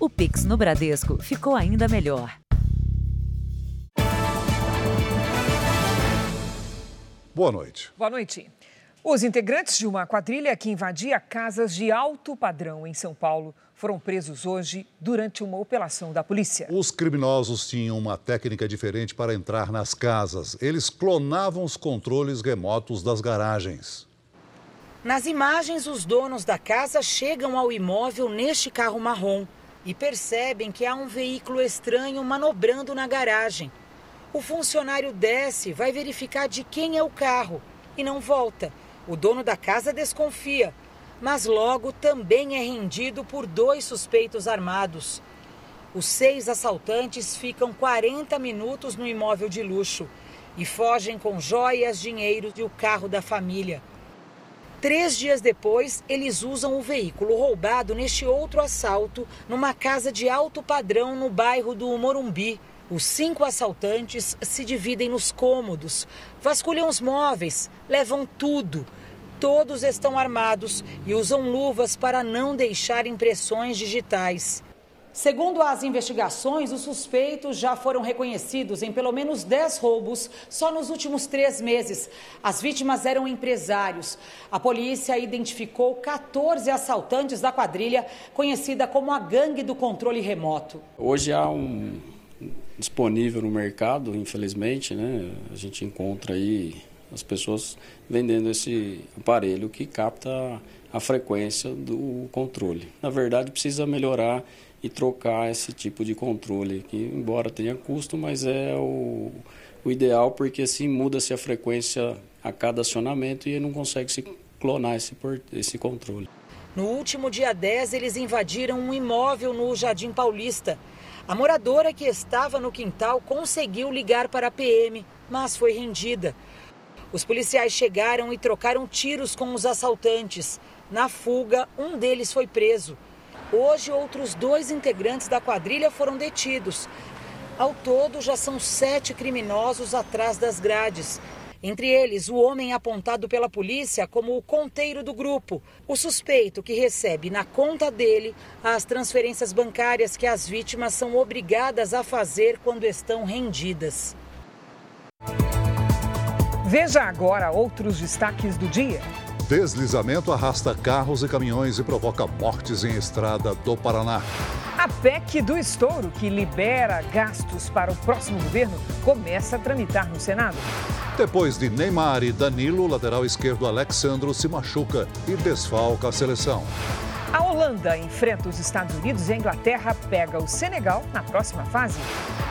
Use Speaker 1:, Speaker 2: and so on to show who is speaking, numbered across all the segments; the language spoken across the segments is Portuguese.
Speaker 1: O Pix no Bradesco ficou ainda melhor.
Speaker 2: Boa noite.
Speaker 3: Boa noite. Os integrantes de uma quadrilha que invadia casas de alto padrão em São Paulo foram presos hoje durante uma operação da polícia.
Speaker 2: Os criminosos tinham uma técnica diferente para entrar nas casas. Eles clonavam os controles remotos das garagens.
Speaker 4: Nas imagens, os donos da casa chegam ao imóvel neste carro marrom e percebem que há um veículo estranho manobrando na garagem. O funcionário desce, vai verificar de quem é o carro e não volta. O dono da casa desconfia, mas logo também é rendido por dois suspeitos armados. Os seis assaltantes ficam 40 minutos no imóvel de luxo e fogem com joias, dinheiro e o carro da família. Três dias depois, eles usam o veículo roubado neste outro assalto numa casa de alto padrão no bairro do Morumbi. Os cinco assaltantes se dividem nos cômodos, vasculham os móveis, levam tudo Todos estão armados e usam luvas para não deixar impressões digitais. Segundo as investigações, os suspeitos já foram reconhecidos em pelo menos 10 roubos só nos últimos três meses. As vítimas eram empresários. A polícia identificou 14 assaltantes da quadrilha, conhecida como a Gangue do Controle Remoto.
Speaker 5: Hoje há um disponível no mercado, infelizmente, né? A gente encontra aí as pessoas vendendo esse aparelho que capta a frequência do controle. Na verdade, precisa melhorar e trocar esse tipo de controle, que embora tenha custo, mas é o, o ideal porque assim muda-se a frequência a cada acionamento e não consegue se clonar esse, esse controle.
Speaker 4: No último dia 10, eles invadiram um imóvel no Jardim Paulista. A moradora que estava no quintal conseguiu ligar para a PM, mas foi rendida. Os policiais chegaram e trocaram tiros com os assaltantes. Na fuga, um deles foi preso. Hoje, outros dois integrantes da quadrilha foram detidos. Ao todo, já são sete criminosos atrás das grades. Entre eles, o homem apontado pela polícia como o conteiro do grupo, o suspeito que recebe na conta dele as transferências bancárias que as vítimas são obrigadas a fazer quando estão rendidas.
Speaker 3: Veja agora outros destaques do dia.
Speaker 2: Deslizamento arrasta carros e caminhões e provoca mortes em estrada do Paraná.
Speaker 3: A PEC do estouro, que libera gastos para o próximo governo, começa a tramitar no Senado.
Speaker 2: Depois de Neymar e Danilo, o lateral esquerdo Alexandro se machuca e desfalca a seleção.
Speaker 3: A Holanda enfrenta os Estados Unidos e a Inglaterra pega o Senegal na próxima fase.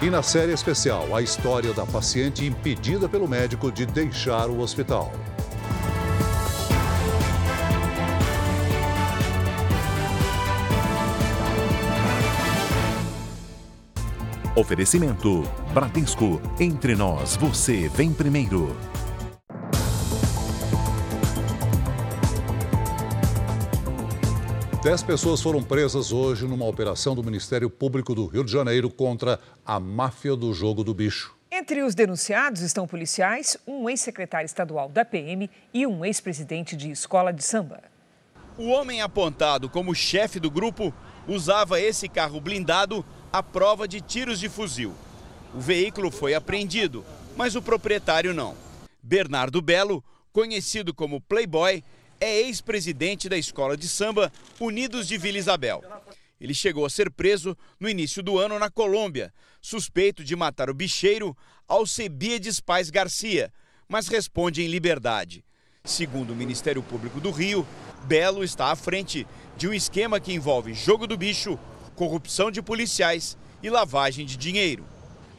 Speaker 2: E na série especial, a história da paciente impedida pelo médico de deixar o hospital.
Speaker 6: Oferecimento: Bradesco. Entre nós, você vem primeiro.
Speaker 2: Dez pessoas foram presas hoje numa operação do Ministério Público do Rio de Janeiro contra a máfia do jogo do bicho.
Speaker 3: Entre os denunciados estão policiais, um ex-secretário estadual da PM e um ex-presidente de escola de samba.
Speaker 7: O homem apontado como chefe do grupo usava esse carro blindado à prova de tiros de fuzil. O veículo foi apreendido, mas o proprietário não. Bernardo Belo, conhecido como Playboy, é ex-presidente da escola de samba Unidos de Vila Isabel. Ele chegou a ser preso no início do ano na Colômbia, suspeito de matar o bicheiro Alcebiades Paz Garcia, mas responde em liberdade. Segundo o Ministério Público do Rio, Belo está à frente de um esquema que envolve jogo do bicho, corrupção de policiais e lavagem de dinheiro.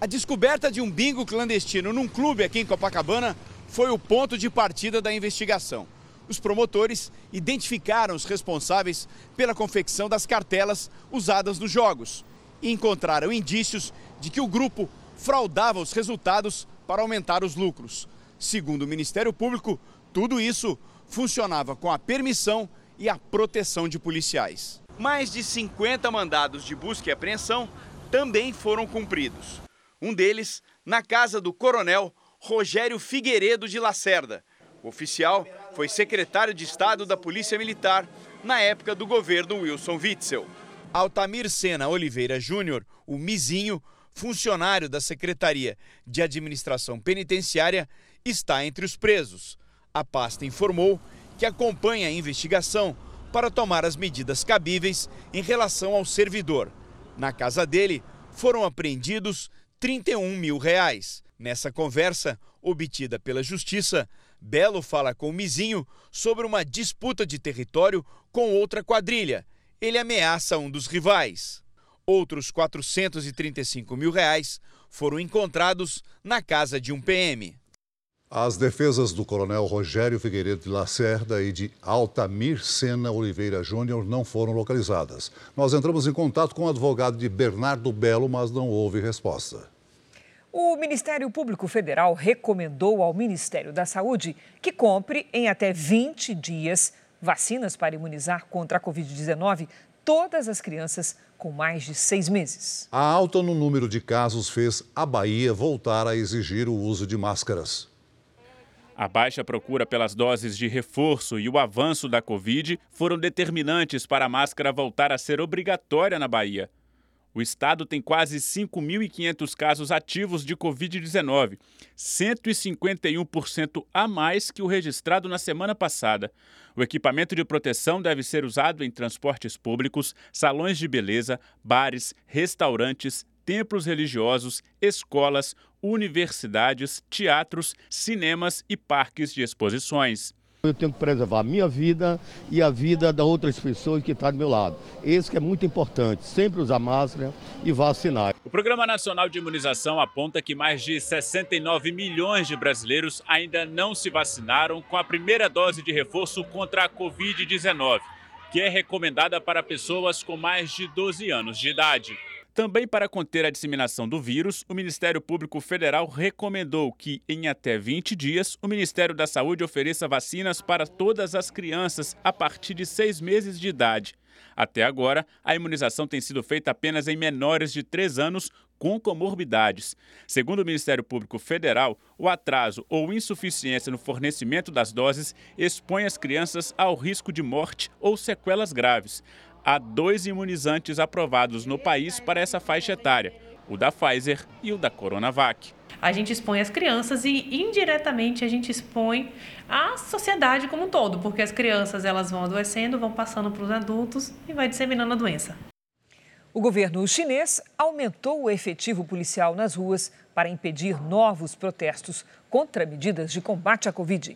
Speaker 7: A descoberta de um bingo clandestino num clube aqui em Copacabana foi o ponto de partida da investigação. Os promotores identificaram os responsáveis pela confecção das cartelas usadas nos jogos e encontraram indícios de que o grupo fraudava os resultados para aumentar os lucros. Segundo o Ministério Público, tudo isso funcionava com a permissão e a proteção de policiais. Mais de 50 mandados de busca e apreensão também foram cumpridos. Um deles na casa do coronel Rogério Figueiredo de Lacerda. O oficial foi secretário de Estado da Polícia Militar na época do governo Wilson Witzel. Altamir Sena Oliveira Júnior, o Mizinho, funcionário da Secretaria de Administração Penitenciária, está entre os presos. A pasta informou que acompanha a investigação para tomar as medidas cabíveis em relação ao servidor. Na casa dele foram apreendidos 31 mil reais. Nessa conversa, obtida pela Justiça, Belo fala com o Mizinho sobre uma disputa de território com outra quadrilha. Ele ameaça um dos rivais. Outros 435 mil reais foram encontrados na casa de um PM.
Speaker 2: As defesas do coronel Rogério Figueiredo de Lacerda e de Altamir Sena Oliveira Júnior não foram localizadas. Nós entramos em contato com o advogado de Bernardo Belo, mas não houve resposta.
Speaker 3: O Ministério Público Federal recomendou ao Ministério da Saúde que compre em até 20 dias vacinas para imunizar contra a Covid-19 todas as crianças com mais de seis meses.
Speaker 2: A alta no número de casos fez a Bahia voltar a exigir o uso de máscaras.
Speaker 8: A baixa procura pelas doses de reforço e o avanço da Covid foram determinantes para a máscara voltar a ser obrigatória na Bahia. O estado tem quase 5.500 casos ativos de Covid-19, 151% a mais que o registrado na semana passada. O equipamento de proteção deve ser usado em transportes públicos, salões de beleza, bares, restaurantes, templos religiosos, escolas, universidades, teatros, cinemas e parques de exposições.
Speaker 9: Eu tenho que preservar a minha vida e a vida das outras pessoas que estão do meu lado. Esse que é muito importante, sempre usar máscara e vacinar.
Speaker 8: O Programa Nacional de Imunização aponta que mais de 69 milhões de brasileiros ainda não se vacinaram com a primeira dose de reforço contra a Covid-19, que é recomendada para pessoas com mais de 12 anos de idade. Também para conter a disseminação do vírus, o Ministério Público Federal recomendou que, em até 20 dias, o Ministério da Saúde ofereça vacinas para todas as crianças a partir de seis meses de idade. Até agora, a imunização tem sido feita apenas em menores de 3 anos com comorbidades. Segundo o Ministério Público Federal, o atraso ou insuficiência no fornecimento das doses expõe as crianças ao risco de morte ou sequelas graves há dois imunizantes aprovados no país para essa faixa etária, o da Pfizer e o da Coronavac.
Speaker 10: A gente expõe as crianças e indiretamente a gente expõe a sociedade como um todo, porque as crianças elas vão adoecendo, vão passando para os adultos e vai disseminando a doença.
Speaker 3: O governo chinês aumentou o efetivo policial nas ruas para impedir novos protestos contra medidas de combate à Covid.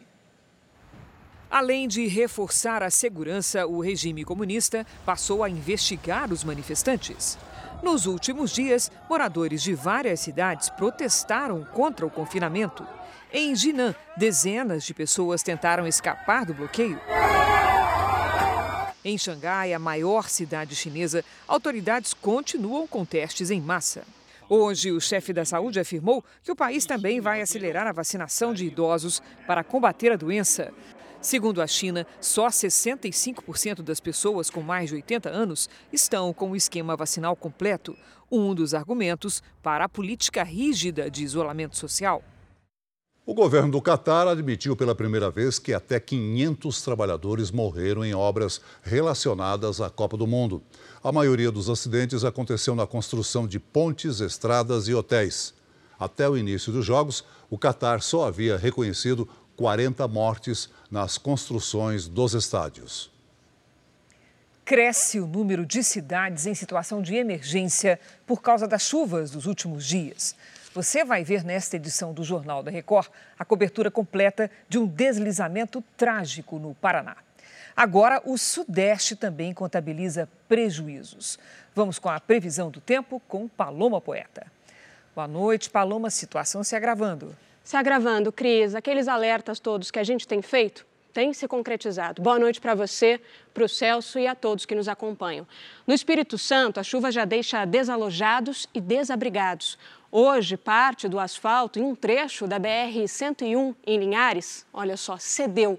Speaker 3: Além de reforçar a segurança, o regime comunista passou a investigar os manifestantes. Nos últimos dias, moradores de várias cidades protestaram contra o confinamento. Em Jinan, dezenas de pessoas tentaram escapar do bloqueio. Em Xangai, a maior cidade chinesa, autoridades continuam com testes em massa. Hoje, o chefe da saúde afirmou que o país também vai acelerar a vacinação de idosos para combater a doença. Segundo a China, só 65% das pessoas com mais de 80 anos estão com o esquema vacinal completo, um dos argumentos para a política rígida de isolamento social.
Speaker 2: O governo do Catar admitiu pela primeira vez que até 500 trabalhadores morreram em obras relacionadas à Copa do Mundo. A maioria dos acidentes aconteceu na construção de pontes, estradas e hotéis. Até o início dos Jogos, o Catar só havia reconhecido 40 mortes nas construções dos estádios.
Speaker 3: Cresce o número de cidades em situação de emergência por causa das chuvas dos últimos dias. Você vai ver nesta edição do Jornal da Record a cobertura completa de um deslizamento trágico no Paraná. Agora, o Sudeste também contabiliza prejuízos. Vamos com a previsão do tempo com Paloma Poeta. Boa noite, Paloma. Situação se agravando
Speaker 11: se agravando, Cris. Aqueles alertas todos que a gente tem feito têm se concretizado. Boa noite para você, para o Celso e a todos que nos acompanham. No Espírito Santo, a chuva já deixa desalojados e desabrigados. Hoje, parte do asfalto em um trecho da BR-101 em Linhares, olha só, cedeu.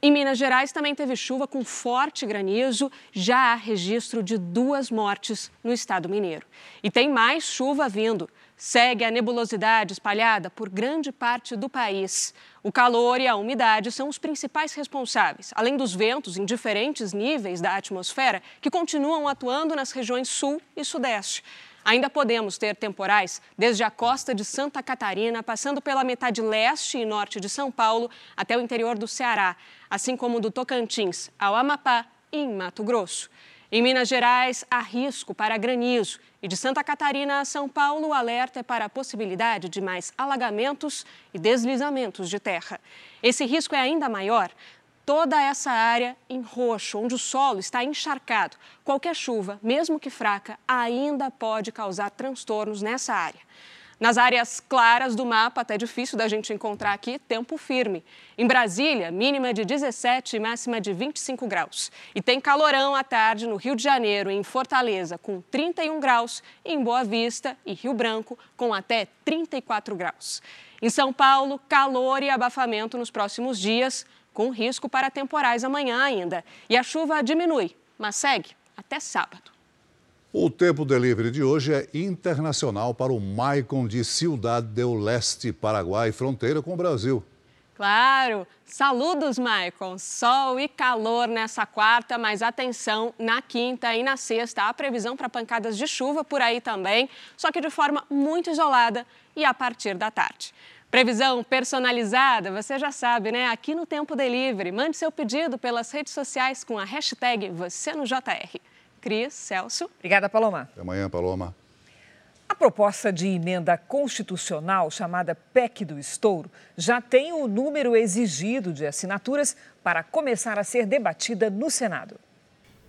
Speaker 11: Em Minas Gerais também teve chuva com forte granizo, já há registro de duas mortes no estado mineiro. E tem mais chuva vindo. Segue a nebulosidade espalhada por grande parte do país. O calor e a umidade são os principais responsáveis, além dos ventos em diferentes níveis da atmosfera que continuam atuando nas regiões sul e sudeste. Ainda podemos ter temporais desde a costa de Santa Catarina, passando pela metade leste e norte de São Paulo até o interior do Ceará, assim como do Tocantins ao Amapá e em Mato Grosso. Em Minas Gerais, há risco para granizo. E de Santa Catarina a São Paulo, o alerta é para a possibilidade de mais alagamentos e deslizamentos de terra. Esse risco é ainda maior toda essa área em roxo, onde o solo está encharcado. Qualquer chuva, mesmo que fraca, ainda pode causar transtornos nessa área. Nas áreas claras do mapa, até difícil da gente encontrar aqui, tempo firme. Em Brasília, mínima de 17 e máxima de 25 graus. E tem calorão à tarde no Rio de Janeiro em Fortaleza, com 31 graus, e em Boa Vista e Rio Branco, com até 34 graus. Em São Paulo, calor e abafamento nos próximos dias, com risco para temporais amanhã ainda. E a chuva diminui, mas segue até sábado.
Speaker 2: O Tempo Delivery de hoje é internacional para o Maicon de Ciudad del Leste, Paraguai, fronteira com o Brasil.
Speaker 11: Claro! Saludos, Maicon! Sol e calor nessa quarta, mas atenção, na quinta e na sexta há previsão para pancadas de chuva por aí também, só que de forma muito isolada e a partir da tarde. Previsão personalizada, você já sabe, né? Aqui no Tempo Delivery. Mande seu pedido pelas redes sociais com a hashtag Você no JR. Cris, Celso.
Speaker 3: Obrigada, Paloma.
Speaker 2: Até amanhã, Paloma.
Speaker 3: A proposta de emenda constitucional chamada PEC do Estouro já tem o número exigido de assinaturas para começar a ser debatida no Senado.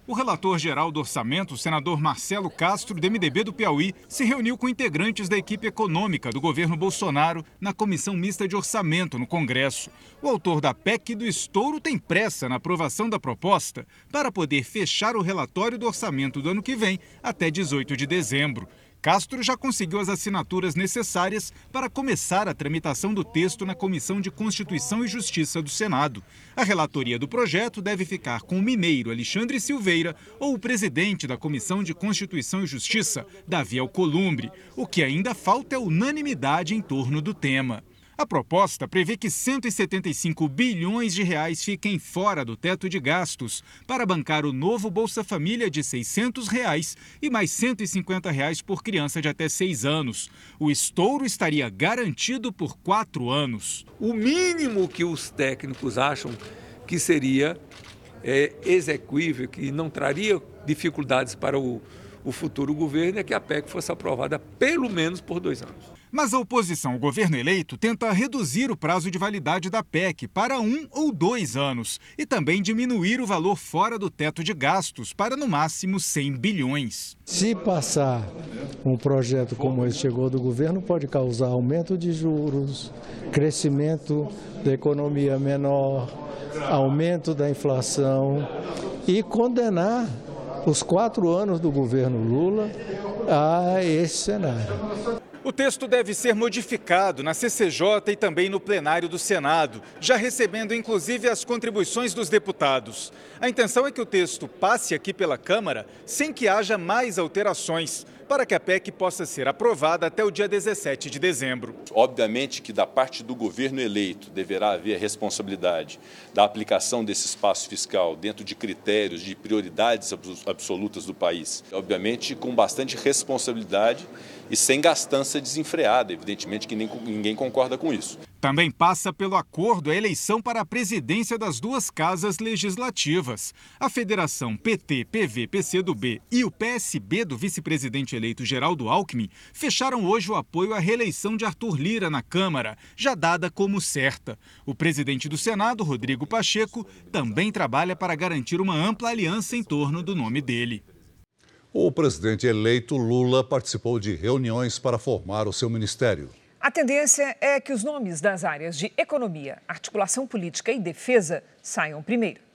Speaker 12: O relator geral do orçamento, o senador Marcelo Castro, do MDB do Piauí, se reuniu com integrantes da equipe econômica do governo Bolsonaro na comissão mista de orçamento no Congresso. O autor da PEC do estouro tem pressa na aprovação da proposta para poder fechar o relatório do orçamento do ano que vem até 18 de dezembro. Castro já conseguiu as assinaturas necessárias para começar a tramitação do texto na Comissão de Constituição e Justiça do Senado. A relatoria do projeto deve ficar com o mineiro Alexandre Silveira ou o presidente da Comissão de Constituição e Justiça, Davi Alcolumbre. O que ainda falta é unanimidade em torno do tema. A proposta prevê que 175 bilhões de reais fiquem fora do teto de gastos para bancar o novo Bolsa Família de 600 reais e mais 150 reais por criança de até 6 anos. O estouro estaria garantido por quatro anos.
Speaker 13: O mínimo que os técnicos acham que seria é, execuível, que não traria dificuldades para o, o futuro governo, é que a PEC fosse aprovada pelo menos por dois anos.
Speaker 12: Mas a oposição ao governo eleito tenta reduzir o prazo de validade da PEC para um ou dois anos e também diminuir o valor fora do teto de gastos para no máximo 100 bilhões.
Speaker 14: Se passar um projeto como esse chegou do governo, pode causar aumento de juros, crescimento da economia menor, aumento da inflação e condenar os quatro anos do governo Lula a esse cenário.
Speaker 12: O texto deve ser modificado na CCJ e também no plenário do Senado, já recebendo inclusive as contribuições dos deputados. A intenção é que o texto passe aqui pela Câmara sem que haja mais alterações, para que a PEC possa ser aprovada até o dia 17 de dezembro.
Speaker 15: Obviamente que da parte do governo eleito deverá haver responsabilidade da aplicação desse espaço fiscal dentro de critérios de prioridades absolutas do país. Obviamente com bastante responsabilidade e sem gastança desenfreada. Evidentemente que nem, ninguém concorda com isso.
Speaker 12: Também passa pelo acordo a eleição para a presidência das duas casas legislativas. A Federação PT, PV, PCdoB e o PSB do vice-presidente eleito Geraldo Alckmin fecharam hoje o apoio à reeleição de Arthur Lira na Câmara, já dada como certa. O presidente do Senado, Rodrigo Pacheco, também trabalha para garantir uma ampla aliança em torno do nome dele.
Speaker 2: O presidente eleito Lula participou de reuniões para formar o seu ministério.
Speaker 3: A tendência é que os nomes das áreas de economia, articulação política e defesa saiam primeiro.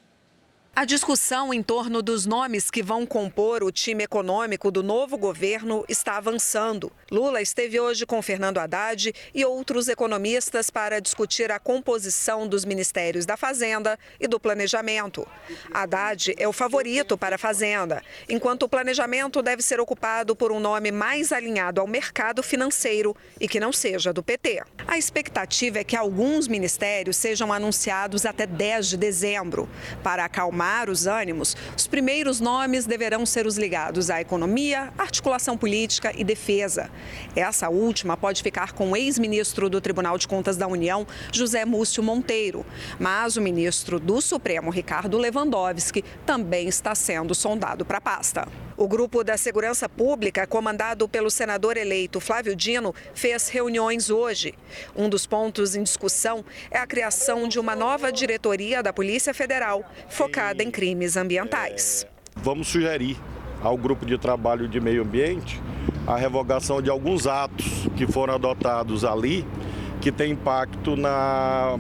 Speaker 16: A discussão em torno dos nomes que vão compor o time econômico do novo governo está avançando. Lula esteve hoje com Fernando Haddad e outros economistas para discutir a composição dos ministérios da Fazenda e do Planejamento. Haddad é o favorito para a Fazenda, enquanto o planejamento deve ser ocupado por um nome mais alinhado ao mercado financeiro e que não seja do PT. A expectativa é que alguns ministérios sejam anunciados até 10 de dezembro. Para acalmar acalmar os ânimos, os primeiros nomes deverão ser os ligados à economia, articulação política e defesa. Essa última pode ficar com o ex-ministro do Tribunal de Contas da União, José Múcio Monteiro. Mas o ministro do Supremo, Ricardo Lewandowski, também está sendo sondado para a pasta. O grupo da Segurança Pública, comandado pelo senador eleito Flávio Dino, fez reuniões hoje. Um dos pontos em discussão é a criação de uma nova diretoria da Polícia Federal, focada em crimes ambientais.
Speaker 17: Vamos sugerir ao grupo de trabalho de meio ambiente a revogação de alguns atos que foram adotados ali que têm impacto na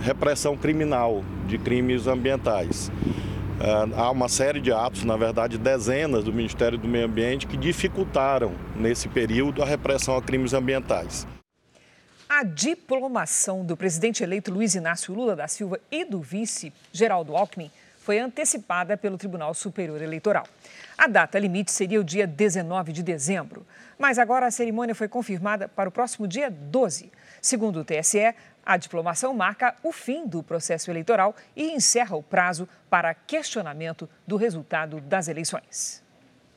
Speaker 17: repressão criminal de crimes ambientais. Uh, há uma série de atos, na verdade dezenas do Ministério do Meio Ambiente, que dificultaram nesse período a repressão a crimes ambientais.
Speaker 3: A diplomação do presidente eleito Luiz Inácio Lula da Silva e do vice Geraldo Alckmin foi antecipada pelo Tribunal Superior Eleitoral. A data limite seria o dia 19 de dezembro, mas agora a cerimônia foi confirmada para o próximo dia 12. Segundo o TSE, a diplomação marca o fim do processo eleitoral e encerra o prazo para questionamento do resultado das eleições.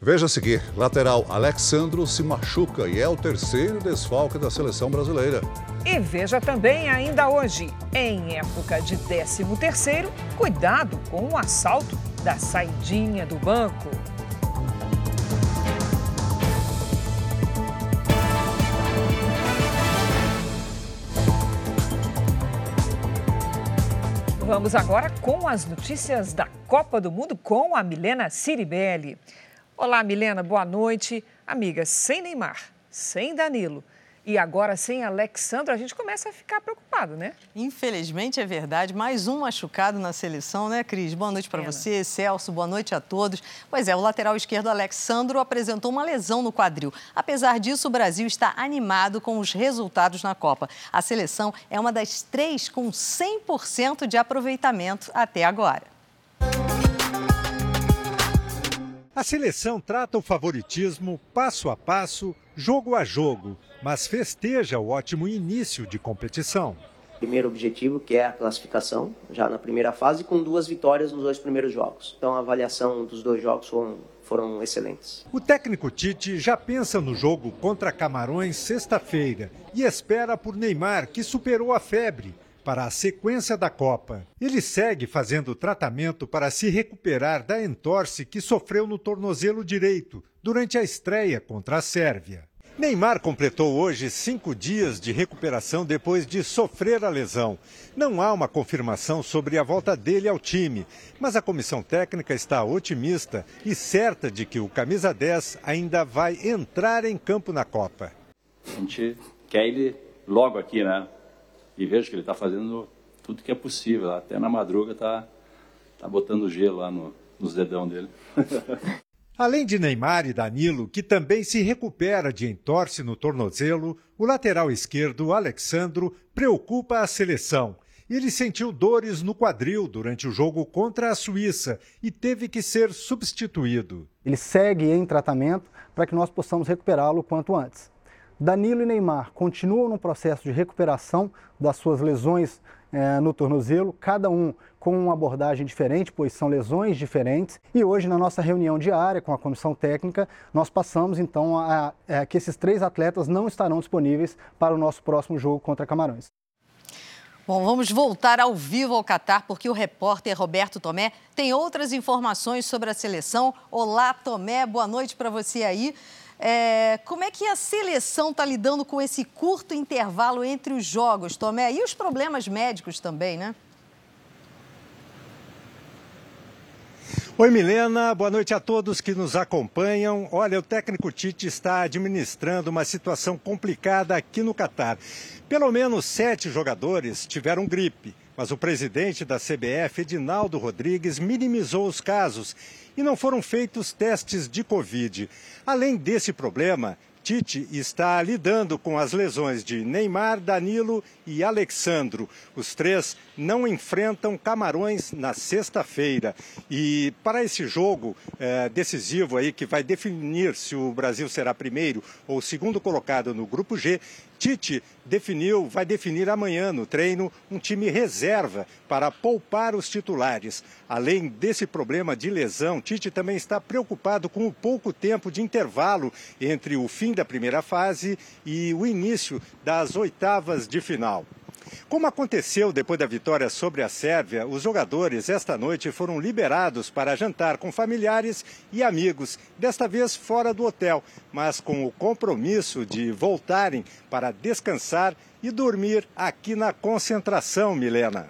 Speaker 2: Veja a seguir: lateral Alexandro se machuca e é o terceiro desfalque da seleção brasileira.
Speaker 3: E veja também ainda hoje, em época de 13 terceiro, cuidado com o assalto da saidinha do banco. Vamos agora com as notícias da Copa do Mundo com a Milena Ciribelli. Olá, Milena, boa noite. Amiga, sem Neymar, sem Danilo e agora sem Alexandre, a gente começa a ficar preocupado, né?
Speaker 18: Infelizmente é verdade. Mais um machucado na seleção, né, Cris? Boa noite para você, Celso. Boa noite a todos. Pois é, o lateral esquerdo Alexandro apresentou uma lesão no quadril. Apesar disso, o Brasil está animado com os resultados na Copa. A seleção é uma das três com 100% de aproveitamento até agora.
Speaker 19: A seleção trata o favoritismo passo a passo, jogo a jogo, mas festeja o ótimo início de competição.
Speaker 20: Primeiro objetivo, que é a classificação, já na primeira fase, com duas vitórias nos dois primeiros jogos. Então a avaliação dos dois jogos foram, foram excelentes.
Speaker 19: O técnico Tite já pensa no jogo contra Camarões sexta-feira e espera por Neymar, que superou a febre para a sequência da Copa. Ele segue fazendo tratamento para se recuperar da entorse que sofreu no tornozelo direito durante a estreia contra a Sérvia. Neymar completou hoje cinco dias de recuperação depois de sofrer a lesão. Não há uma confirmação sobre a volta dele ao time, mas a comissão técnica está otimista e certa de que o camisa 10 ainda vai entrar em campo na Copa.
Speaker 21: A gente quer ele logo aqui, né? E vejo que ele está fazendo tudo que é possível. Até na madruga está tá botando gelo lá no, nos dedão dele.
Speaker 19: Além de Neymar e Danilo, que também se recupera de entorse no tornozelo, o lateral esquerdo, Alexandro, preocupa a seleção. Ele sentiu dores no quadril durante o jogo contra a Suíça e teve que ser substituído.
Speaker 22: Ele segue em tratamento para que nós possamos recuperá-lo quanto antes. Danilo e Neymar continuam no processo de recuperação das suas lesões é, no tornozelo, cada um com uma abordagem diferente, pois são lesões diferentes. E hoje, na nossa reunião diária com a comissão técnica, nós passamos então a, a, a que esses três atletas não estarão disponíveis para o nosso próximo jogo contra Camarões.
Speaker 18: Bom, vamos voltar ao vivo ao Catar, porque o repórter Roberto Tomé tem outras informações sobre a seleção. Olá, Tomé, boa noite para você aí. É, como é que a seleção está lidando com esse curto intervalo entre os jogos, Tomé? E os problemas médicos também, né?
Speaker 19: Oi, Milena. Boa noite a todos que nos acompanham. Olha, o técnico Tite está administrando uma situação complicada aqui no Catar. Pelo menos sete jogadores tiveram gripe Mas o presidente da CBF, Edinaldo Rodrigues, minimizou os casos e não foram feitos testes de Covid. Além desse problema, Tite está lidando com as lesões de Neymar, Danilo e Alexandro. Os três não enfrentam Camarões na sexta-feira. E para esse jogo é, decisivo aí, que vai definir se o Brasil será primeiro ou segundo colocado no grupo G, Tite definiu, vai definir amanhã no treino um time reserva para poupar os titulares. Além desse problema de lesão, Tite também está preocupado com o pouco tempo de intervalo entre o fim da primeira fase e o início das oitavas de final. Como aconteceu depois da vitória sobre a Sérvia, os jogadores esta noite foram liberados para jantar com familiares e amigos, desta vez fora do hotel, mas com o compromisso de voltarem para descansar e dormir aqui na concentração, Milena.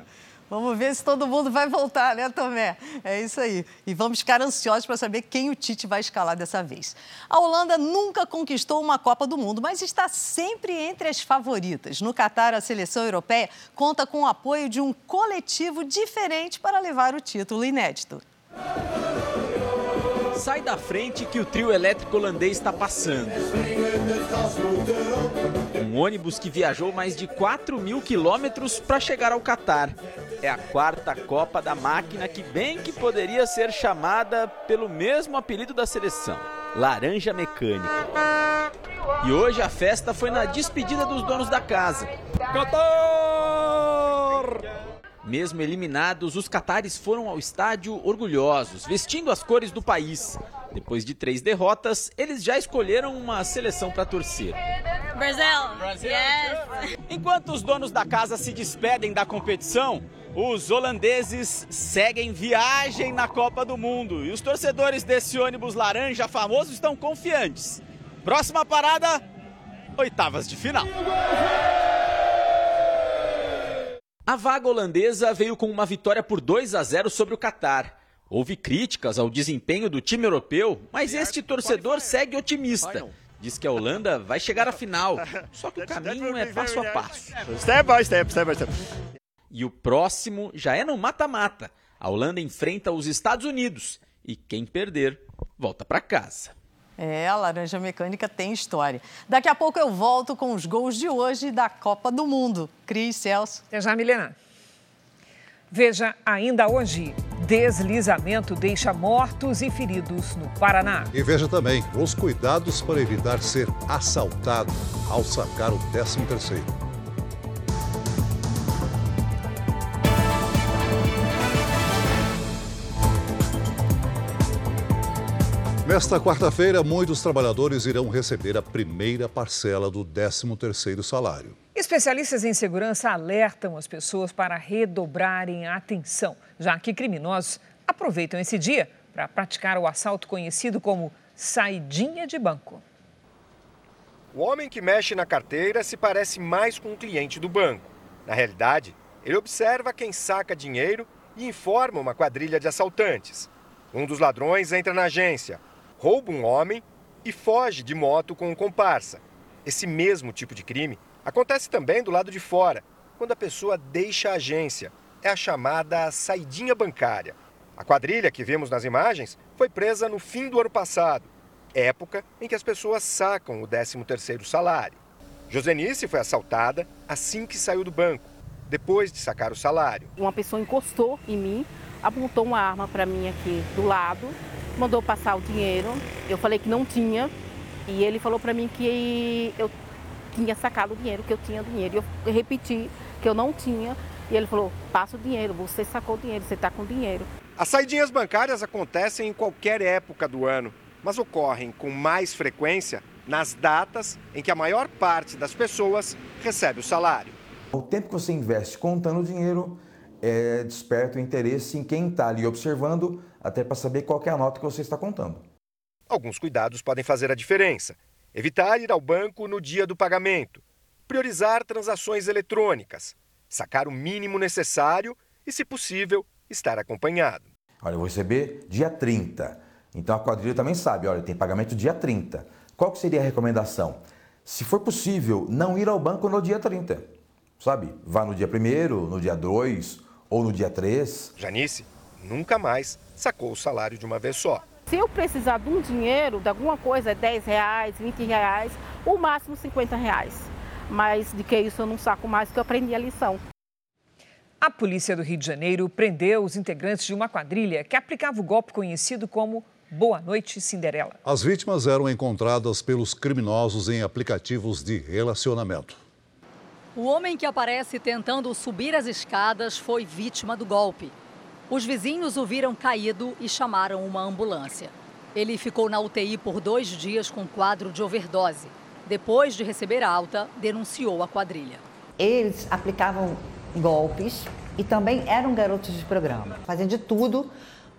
Speaker 18: Vamos ver se todo mundo vai voltar, né, Tomé? É isso aí. E vamos ficar ansiosos para saber quem o Tite vai escalar dessa vez. A Holanda nunca conquistou uma Copa do Mundo, mas está sempre entre as favoritas. No Catar, a seleção europeia conta com o apoio de um coletivo diferente para levar o título inédito.
Speaker 23: Sai da frente que o trio elétrico holandês está passando. Um ônibus que viajou mais de 4 mil quilômetros para chegar ao Catar. É a quarta Copa da Máquina que bem que poderia ser chamada pelo mesmo apelido da seleção, Laranja Mecânica. E hoje a festa foi na despedida dos donos da casa. Qatar! Mesmo eliminados, os catares foram ao estádio orgulhosos, vestindo as cores do país. Depois de três derrotas, eles já escolheram uma seleção para torcer.
Speaker 24: Brasil. Brasil. Yes.
Speaker 23: Enquanto os donos da casa se despedem da competição, os holandeses seguem viagem na Copa do Mundo e os torcedores desse ônibus laranja famoso estão confiantes. Próxima parada, oitavas de final. A vaga holandesa veio com uma vitória por 2 a 0 sobre o Catar. Houve críticas ao desempenho do time europeu, mas este torcedor segue otimista. Diz que a Holanda vai chegar à final, só que o caminho é passo a passo.
Speaker 25: Step by step, step by step.
Speaker 23: E o próximo já é no mata-mata. A Holanda enfrenta os Estados Unidos e quem perder volta para casa.
Speaker 18: É, a Laranja Mecânica tem história. Daqui a pouco eu volto com os gols de hoje da Copa do Mundo. Cris, Celso.
Speaker 3: Até já, Milena. Veja ainda hoje. Deslizamento deixa mortos e feridos no Paraná.
Speaker 2: E veja também os cuidados para evitar ser assaltado ao sacar o 13 terceiro. Nesta quarta-feira, muitos trabalhadores irão receber a primeira parcela do 13º salário.
Speaker 3: Especialistas em segurança alertam as pessoas para redobrarem a atenção, já que criminosos aproveitam esse dia para praticar o assalto conhecido como saidinha de banco.
Speaker 26: O homem que mexe na carteira se parece mais com um cliente do banco. Na realidade, ele observa quem saca dinheiro e informa uma quadrilha de assaltantes. Um dos ladrões entra na agência, rouba um homem e foge de moto com um comparsa. Esse mesmo tipo de crime acontece também do lado de fora, quando a pessoa deixa a agência. É a chamada saidinha bancária. A quadrilha que vimos nas imagens foi presa no fim do ano passado, época em que as pessoas sacam o 13º salário. Josenice foi assaltada assim que saiu do banco, depois de sacar o salário.
Speaker 27: Uma pessoa encostou em mim, apontou uma arma para mim aqui do lado mandou passar o dinheiro. Eu falei que não tinha e ele falou para mim que eu tinha sacado o dinheiro, que eu tinha dinheiro. Eu repeti que eu não tinha e ele falou: passa o dinheiro, você sacou o dinheiro, você está com dinheiro.
Speaker 26: As saidinhas bancárias acontecem em qualquer época do ano, mas ocorrem com mais frequência nas datas em que a maior parte das pessoas recebe o salário.
Speaker 28: O tempo que você investe contando dinheiro é, desperta o interesse em quem está ali observando até para saber qual é a nota que você está contando.
Speaker 26: Alguns cuidados podem fazer a diferença. Evitar ir ao banco no dia do pagamento, priorizar transações eletrônicas, sacar o mínimo necessário e, se possível, estar acompanhado.
Speaker 28: Olha, eu vou receber dia 30. Então a quadrilha também sabe, olha, tem pagamento dia 30. Qual que seria a recomendação? Se for possível, não ir ao banco no dia 30. sabe? Vá no dia primeiro, no dia dois ou no dia três.
Speaker 26: Janice nunca mais sacou o salário de uma vez só.
Speaker 27: Se eu precisar de um dinheiro, de alguma coisa, 10 reais, 20 reais, o máximo 50 reais. Mas de que isso eu não saco mais, que eu aprendi a lição.
Speaker 3: A polícia do Rio de Janeiro prendeu os integrantes de uma quadrilha que aplicava o golpe conhecido como Boa Noite Cinderela.
Speaker 2: As vítimas eram encontradas pelos criminosos em aplicativos de relacionamento.
Speaker 29: O homem que aparece tentando subir as escadas foi vítima do golpe. Os vizinhos o viram caído e chamaram uma ambulância. Ele ficou na UTI por dois dias com quadro de overdose. Depois de receber alta, denunciou a quadrilha.
Speaker 30: Eles aplicavam golpes e também eram garotos de programa. Faziam de tudo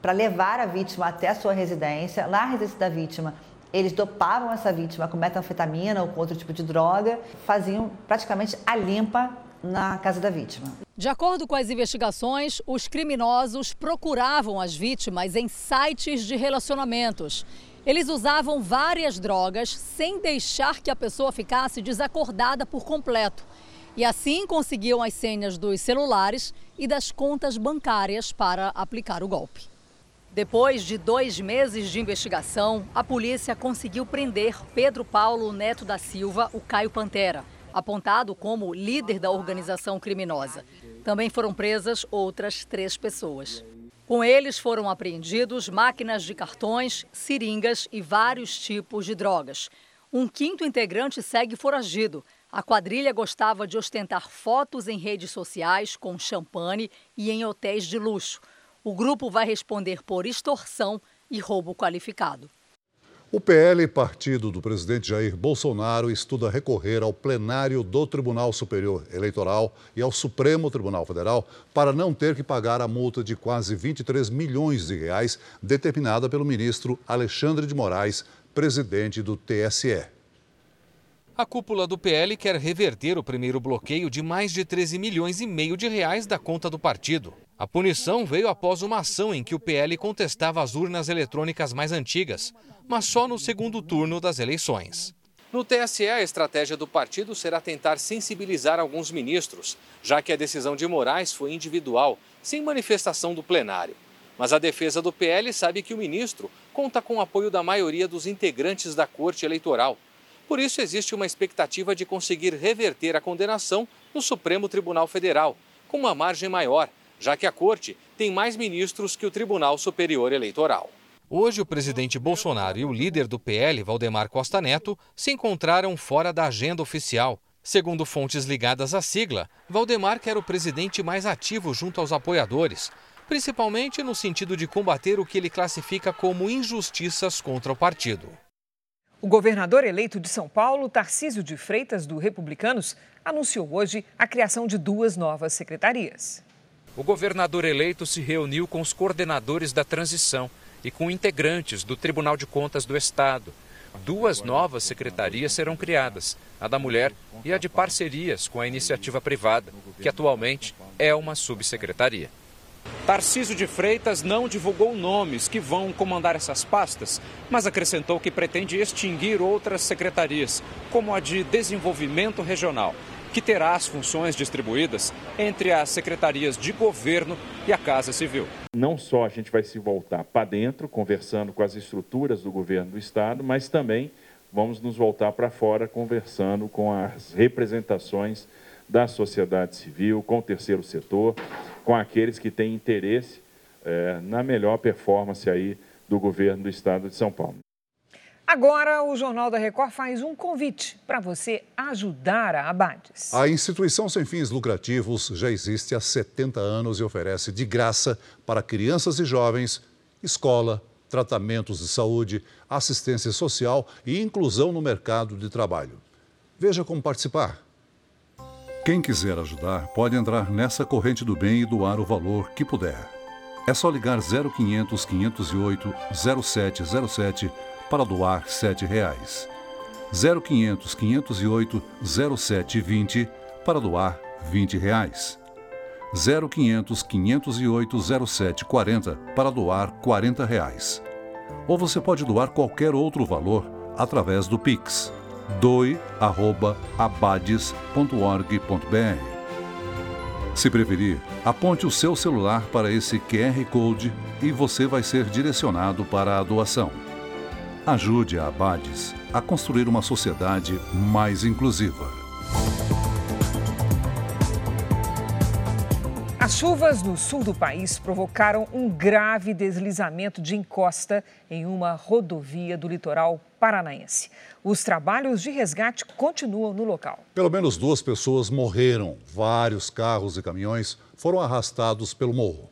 Speaker 30: para levar a vítima até a sua residência. Na residência da vítima, eles dopavam essa vítima com metanfetamina ou com outro tipo de droga, faziam praticamente a limpa na casa da vítima.
Speaker 29: De acordo com as investigações, os criminosos procuravam as vítimas em sites de relacionamentos. Eles usavam várias drogas sem deixar que a pessoa ficasse desacordada por completo. E assim conseguiam as senhas dos celulares e das contas bancárias para aplicar o golpe. Depois de dois meses de investigação, a polícia conseguiu prender Pedro Paulo Neto da Silva, o Caio Pantera, apontado como líder da organização criminosa. Também foram presas outras três pessoas. Com eles foram apreendidos máquinas de cartões, seringas e vários tipos de drogas. Um quinto integrante segue foragido. A quadrilha gostava de ostentar fotos em redes sociais com champanhe e em hotéis de luxo. O grupo vai responder por extorsão e roubo qualificado.
Speaker 2: O PL, partido do presidente Jair Bolsonaro, estuda recorrer ao plenário do Tribunal Superior Eleitoral e ao Supremo Tribunal Federal para não ter que pagar a multa de quase 23 milhões de reais determinada pelo ministro Alexandre de Moraes, presidente do TSE.
Speaker 31: A cúpula do PL quer reverter o primeiro bloqueio de mais de 13 milhões e meio de reais da conta do partido. A punição veio após uma ação em que o PL contestava as urnas eletrônicas mais antigas, mas só no segundo turno das eleições. No TSE, a estratégia do partido será tentar sensibilizar alguns ministros, já que a decisão de Moraes foi individual, sem manifestação do plenário. Mas a defesa do PL sabe que o ministro conta com o apoio da maioria dos integrantes da Corte Eleitoral. Por isso, existe uma expectativa de conseguir reverter a condenação no Supremo Tribunal Federal, com uma margem maior já que a corte tem mais ministros que o Tribunal Superior Eleitoral. Hoje, o presidente Bolsonaro e o líder do PL, Valdemar Costa Neto, se encontraram fora da agenda oficial. Segundo fontes ligadas à sigla, Valdemar quer o presidente mais ativo junto aos apoiadores, principalmente no sentido de combater o que ele classifica como injustiças contra o partido.
Speaker 3: O governador eleito de São Paulo, Tarcísio de Freitas, do Republicanos, anunciou hoje a criação de duas novas secretarias.
Speaker 31: O governador eleito se reuniu com os coordenadores da transição e com integrantes do Tribunal de Contas do Estado. Duas novas secretarias serão criadas, a da mulher e a de parcerias com a iniciativa privada, que atualmente é uma subsecretaria. Tarciso de Freitas não divulgou nomes que vão comandar essas pastas, mas acrescentou que pretende extinguir outras secretarias, como a de Desenvolvimento Regional que terá as funções distribuídas entre as secretarias de governo e a Casa Civil.
Speaker 32: Não só a gente vai se voltar para dentro, conversando com as estruturas do governo do Estado, mas também vamos nos voltar para fora, conversando com as representações da sociedade civil, com o terceiro setor, com aqueles que têm interesse é, na melhor performance aí do governo do Estado de São Paulo.
Speaker 3: Agora, o Jornal da Record faz um convite para você ajudar a Abades.
Speaker 2: A instituição sem fins lucrativos já existe há 70 anos e oferece de graça para crianças e jovens escola, tratamentos de saúde, assistência social e inclusão no mercado de trabalho. Veja como participar. Quem quiser ajudar pode entrar nessa corrente do bem e doar o valor que puder. É só ligar 0500 508 0707 para doar R$ 7,00. 0500 508 0720 para doar 20 reais. 0500 508 0740 para doar 40 reais. Ou você pode doar qualquer outro valor através do Pix doe@abades.org.br. Se preferir, aponte o seu celular para esse QR Code e você vai ser direcionado para a doação. Ajude a Abades a construir uma sociedade mais inclusiva.
Speaker 3: As chuvas no sul do país provocaram um grave deslizamento de encosta em uma rodovia do litoral paranaense. Os trabalhos de resgate continuam no local.
Speaker 2: Pelo menos duas pessoas morreram. Vários carros e caminhões foram arrastados pelo morro.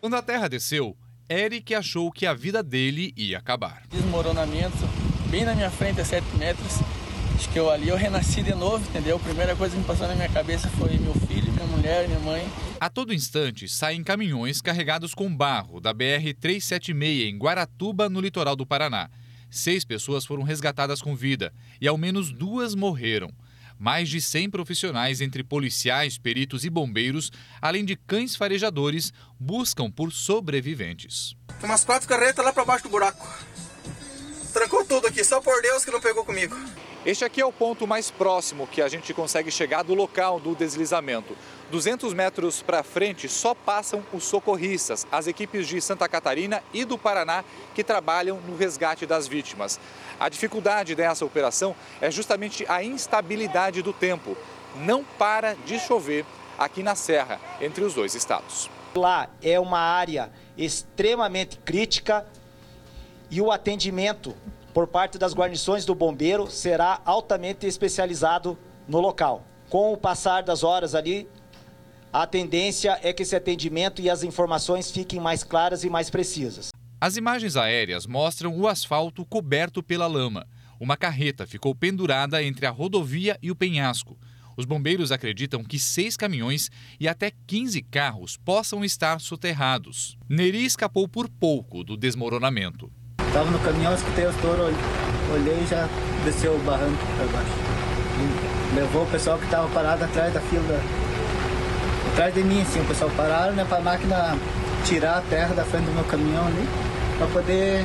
Speaker 31: Quando a terra desceu, Eric achou que a vida dele ia acabar.
Speaker 33: Desmoronamento bem na minha frente a 7 metros. Acho que eu ali eu renasci de novo, entendeu? A primeira coisa que me passou na minha cabeça foi meu filho, minha mulher, minha mãe.
Speaker 31: A todo instante saem caminhões carregados com barro da BR-376 em Guaratuba, no litoral do Paraná. Seis pessoas foram resgatadas com vida e ao menos duas morreram. Mais de 100 profissionais, entre policiais, peritos e bombeiros, além de cães farejadores, buscam por sobreviventes.
Speaker 34: Tem umas quatro carretas lá para baixo do buraco. Trancou tudo aqui, só por Deus que não pegou comigo.
Speaker 31: Este aqui é o ponto mais próximo que a gente consegue chegar do local do deslizamento. 200 metros para frente só passam os socorristas, as equipes de Santa Catarina e do Paraná que trabalham no resgate das vítimas. A dificuldade dessa operação é justamente a instabilidade do tempo. Não para de chover aqui na Serra, entre os dois estados.
Speaker 35: Lá é uma área extremamente crítica e o atendimento por parte das guarnições do bombeiro será altamente especializado no local. Com o passar das horas ali, a tendência é que esse atendimento e as informações fiquem mais claras e mais precisas.
Speaker 31: As imagens aéreas mostram o asfalto coberto pela lama. Uma carreta ficou pendurada entre a rodovia e o penhasco. Os bombeiros acreditam que seis caminhões e até 15 carros possam estar soterrados. Neri escapou por pouco do desmoronamento.
Speaker 36: Estava no caminhão, escutei o estouro, olhei e já desceu o barranco para baixo. E levou o pessoal que estava parado atrás da fila. Atrás de mim, assim, o pessoal pararam, né, para a máquina tirar a terra da frente do meu caminhão ali, para poder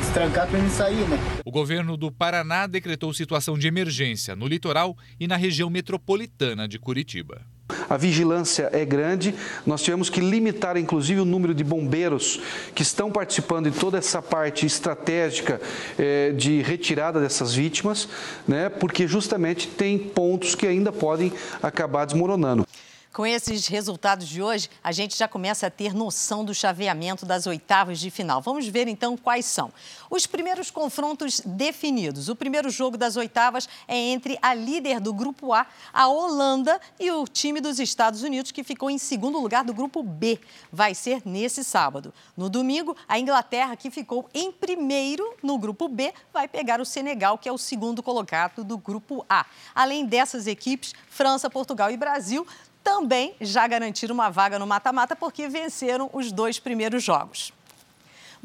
Speaker 36: destrancar para ele sair, né?
Speaker 31: O governo do Paraná decretou situação de emergência no litoral e na região metropolitana de Curitiba.
Speaker 37: A vigilância é grande, nós tivemos que limitar inclusive o número de bombeiros que estão participando de toda essa parte estratégica eh, de retirada dessas vítimas, né, porque justamente tem pontos que ainda podem acabar desmoronando.
Speaker 18: Com esses resultados de hoje, a gente já começa a ter noção do chaveamento das oitavas de final. Vamos ver então quais são. Os primeiros confrontos definidos. O primeiro jogo das oitavas é entre a líder do grupo A, a Holanda, e o time dos Estados Unidos, que ficou em segundo lugar do grupo B. Vai ser nesse sábado. No domingo, a Inglaterra, que ficou em primeiro no grupo B, vai pegar o Senegal, que é o segundo colocado do grupo A. Além dessas equipes, França, Portugal e Brasil também já garantiram uma vaga no mata-mata porque venceram os dois primeiros jogos.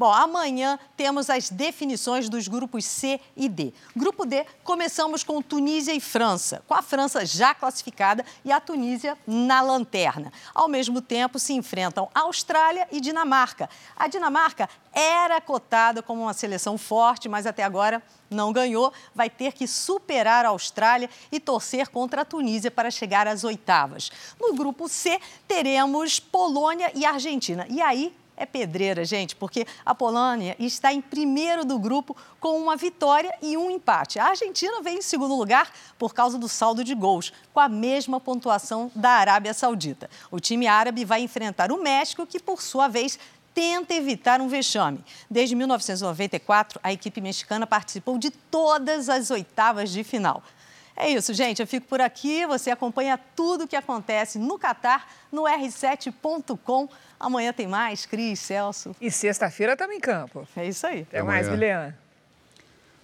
Speaker 18: Bom, amanhã temos as definições dos grupos C e D. Grupo D, começamos com Tunísia e França, com a França já classificada e a Tunísia na lanterna. Ao mesmo tempo, se enfrentam Austrália e Dinamarca. A Dinamarca era cotada como uma seleção forte, mas até agora não ganhou. Vai ter que superar a Austrália e torcer contra a Tunísia para chegar às oitavas. No grupo C, teremos Polônia e Argentina. E aí é pedreira, gente, porque a Polônia está em primeiro do grupo com uma vitória e um empate. A Argentina vem em segundo lugar por causa do saldo de gols, com a mesma pontuação da Arábia Saudita. O time árabe vai enfrentar o México, que, por sua vez, tenta evitar um vexame. Desde 1994, a equipe mexicana participou de todas as oitavas de final. É isso, gente. Eu fico por aqui. Você acompanha tudo o que acontece no Catar no r7.com. Amanhã tem mais, Cris, Celso.
Speaker 3: E sexta-feira estamos em campo.
Speaker 18: É isso aí.
Speaker 3: Até, Até mais, Guilherme.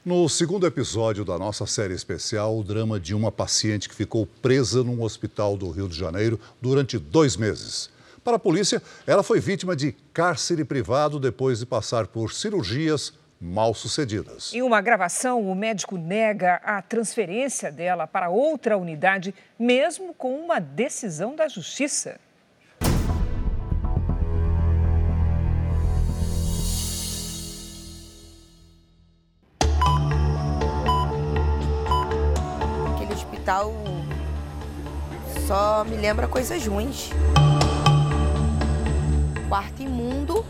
Speaker 2: No segundo episódio da nossa série especial, o drama de uma paciente que ficou presa num hospital do Rio de Janeiro durante dois meses. Para a polícia, ela foi vítima de cárcere privado depois de passar por cirurgias mal sucedidas.
Speaker 3: Em uma gravação, o médico nega a transferência dela para outra unidade, mesmo com uma decisão da justiça.
Speaker 25: Aquele hospital
Speaker 38: só me lembra coisas ruins. Quarto imundo,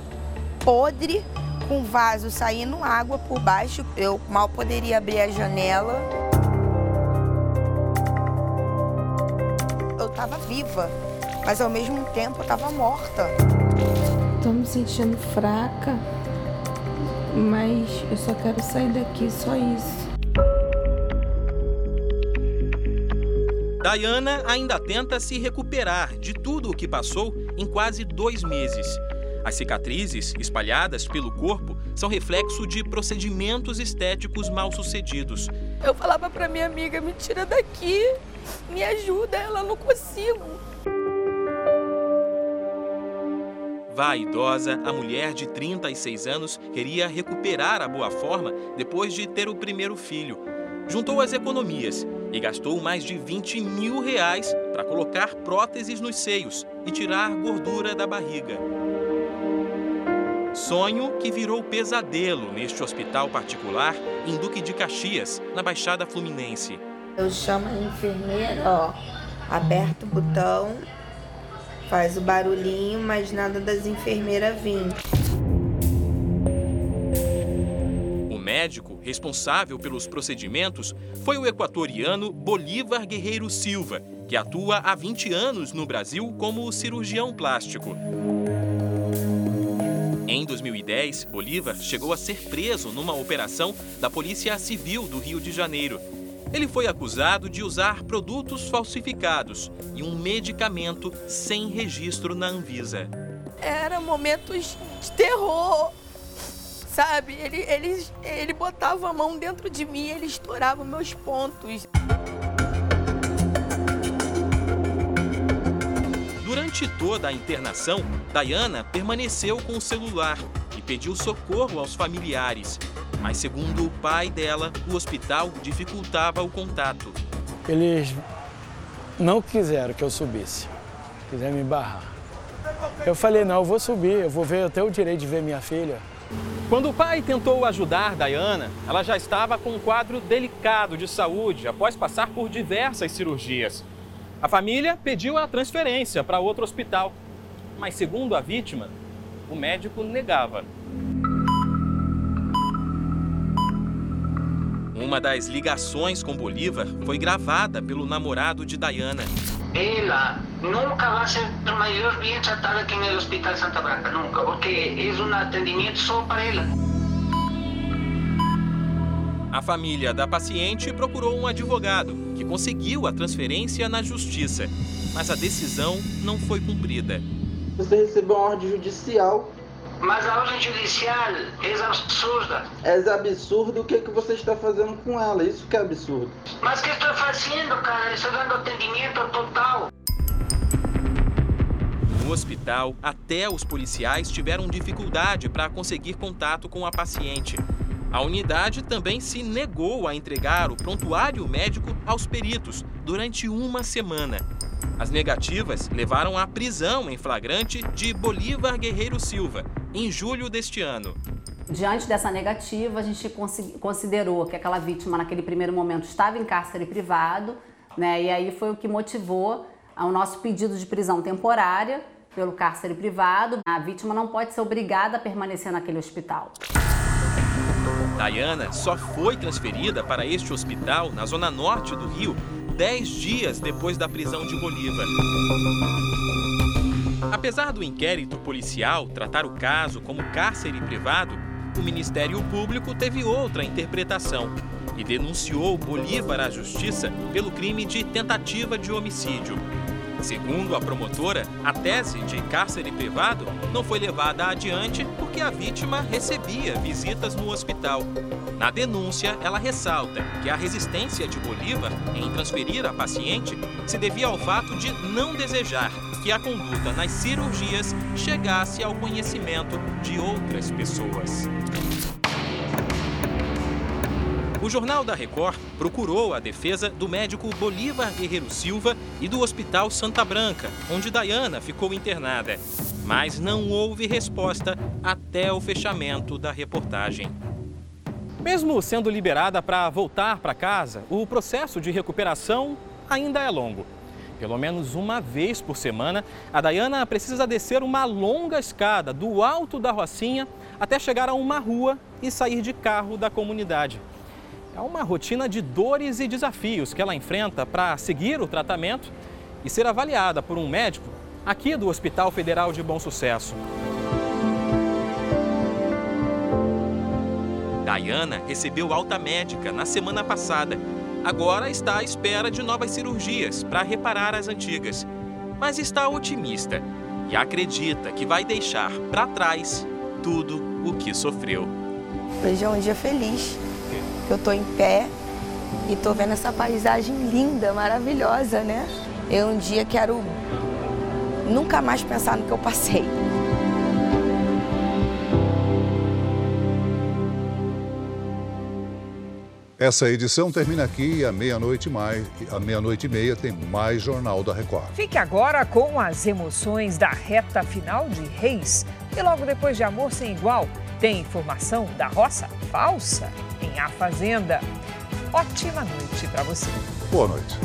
Speaker 38: podre, com vaso saindo água por baixo. Eu mal poderia abrir a janela. Eu tava viva, mas ao mesmo tempo eu tava morta.
Speaker 39: Tô me sentindo fraca, mas eu só quero sair daqui, só isso.
Speaker 40: Diana ainda tenta se recuperar de tudo o que passou em quase dois meses. As cicatrizes espalhadas pelo corpo são reflexo de procedimentos estéticos mal sucedidos.
Speaker 38: Eu falava pra minha amiga: me tira daqui, me ajuda, ela não consigo.
Speaker 40: Vaidosa, a mulher de 36 anos queria recuperar a boa forma depois de ter o primeiro filho. Juntou as economias e gastou mais de 20 mil reais para colocar próteses nos seios e tirar gordura da barriga. Sonho que virou pesadelo neste hospital particular em Duque de Caxias, na Baixada Fluminense.
Speaker 38: Eu chamo a enfermeira, ó, aperta o botão, faz o barulhinho, mas nada das enfermeiras vir.
Speaker 40: O médico responsável pelos procedimentos foi o equatoriano Bolívar Guerreiro Silva, que atua há 20 anos no Brasil como cirurgião plástico. Em 2010, Bolívar chegou a ser preso numa operação da Polícia Civil do Rio de Janeiro. Ele foi acusado de usar produtos falsificados e um medicamento sem registro na Anvisa.
Speaker 38: Era momentos de terror, sabe? Ele, ele, ele botava a mão dentro de mim, ele estourava meus pontos.
Speaker 40: Durante toda a internação, Diana permaneceu com o celular e pediu socorro aos familiares. Mas, segundo o pai dela, o hospital dificultava o contato.
Speaker 41: Eles não quiseram que eu subisse, quiseram me barrar. Eu falei: não, eu vou subir, eu vou ver, eu tenho o direito de ver minha filha.
Speaker 40: Quando o pai tentou ajudar Diana, ela já estava com um quadro delicado de saúde após passar por diversas cirurgias. A família pediu a transferência para outro hospital, mas segundo a vítima, o médico negava. Uma das ligações com Bolívar foi gravada pelo namorado de Diana.
Speaker 42: Ela nunca vai ser maior bem tratada aqui no Hospital Santa Branca, nunca, porque é um atendimento só para ela.
Speaker 40: A família da paciente procurou um advogado, que conseguiu a transferência na justiça, mas a decisão não foi cumprida.
Speaker 25: Você recebeu uma ordem judicial.
Speaker 42: Mas a ordem judicial é absurda.
Speaker 25: É absurdo o que, que você está fazendo com ela, isso que é absurdo.
Speaker 42: Mas o que estou fazendo, cara? Estou dando atendimento total.
Speaker 40: No hospital, até os policiais tiveram dificuldade para conseguir contato com a paciente. A unidade também se negou a entregar o prontuário médico aos peritos durante uma semana. As negativas levaram à prisão em flagrante de Bolívar Guerreiro Silva, em julho deste ano.
Speaker 43: Diante dessa negativa, a gente considerou que aquela vítima, naquele primeiro momento, estava em cárcere privado, né? e aí foi o que motivou o nosso pedido de prisão temporária pelo cárcere privado. A vítima não pode ser obrigada a permanecer naquele hospital.
Speaker 40: Diana só foi transferida para este hospital na zona norte do Rio dez dias depois da prisão de Bolívar. Apesar do inquérito policial tratar o caso como cárcere privado, o Ministério Público teve outra interpretação e denunciou Bolívar à justiça pelo crime de tentativa de homicídio. Segundo a promotora, a tese de cárcere privado não foi levada adiante porque a vítima recebia visitas no hospital. Na denúncia, ela ressalta que a resistência de Bolívar em transferir a paciente se devia ao fato de não desejar que a conduta nas cirurgias chegasse ao conhecimento de outras pessoas. O Jornal da Record procurou a defesa do médico Bolívar Guerreiro Silva e do Hospital Santa Branca, onde Diana ficou internada. Mas não houve resposta até o fechamento da reportagem. Mesmo sendo liberada para voltar para casa, o processo de recuperação ainda é longo. Pelo menos uma vez por semana, a Dayana precisa descer uma longa escada do alto da Rocinha até chegar a uma rua e sair de carro da comunidade. É uma rotina de dores e desafios que ela enfrenta para seguir o tratamento e ser avaliada por um médico aqui do Hospital Federal de Bom Sucesso. Dayana recebeu alta médica na semana passada. Agora está à espera de novas cirurgias para reparar as antigas. Mas está otimista e acredita que vai deixar para trás tudo o que sofreu.
Speaker 38: Hoje é um dia feliz. Eu estou em pé e estou vendo essa paisagem linda, maravilhosa, né? Eu um dia quero nunca mais pensar no que eu passei.
Speaker 2: Essa edição termina aqui e à meia-noite mais, à meia-noite e meia tem mais Jornal da Record.
Speaker 3: Fique agora com as emoções da reta final de Reis. E logo depois de Amor Sem Igual, tem informação da roça falsa em A Fazenda. Ótima noite para você.
Speaker 2: Boa noite.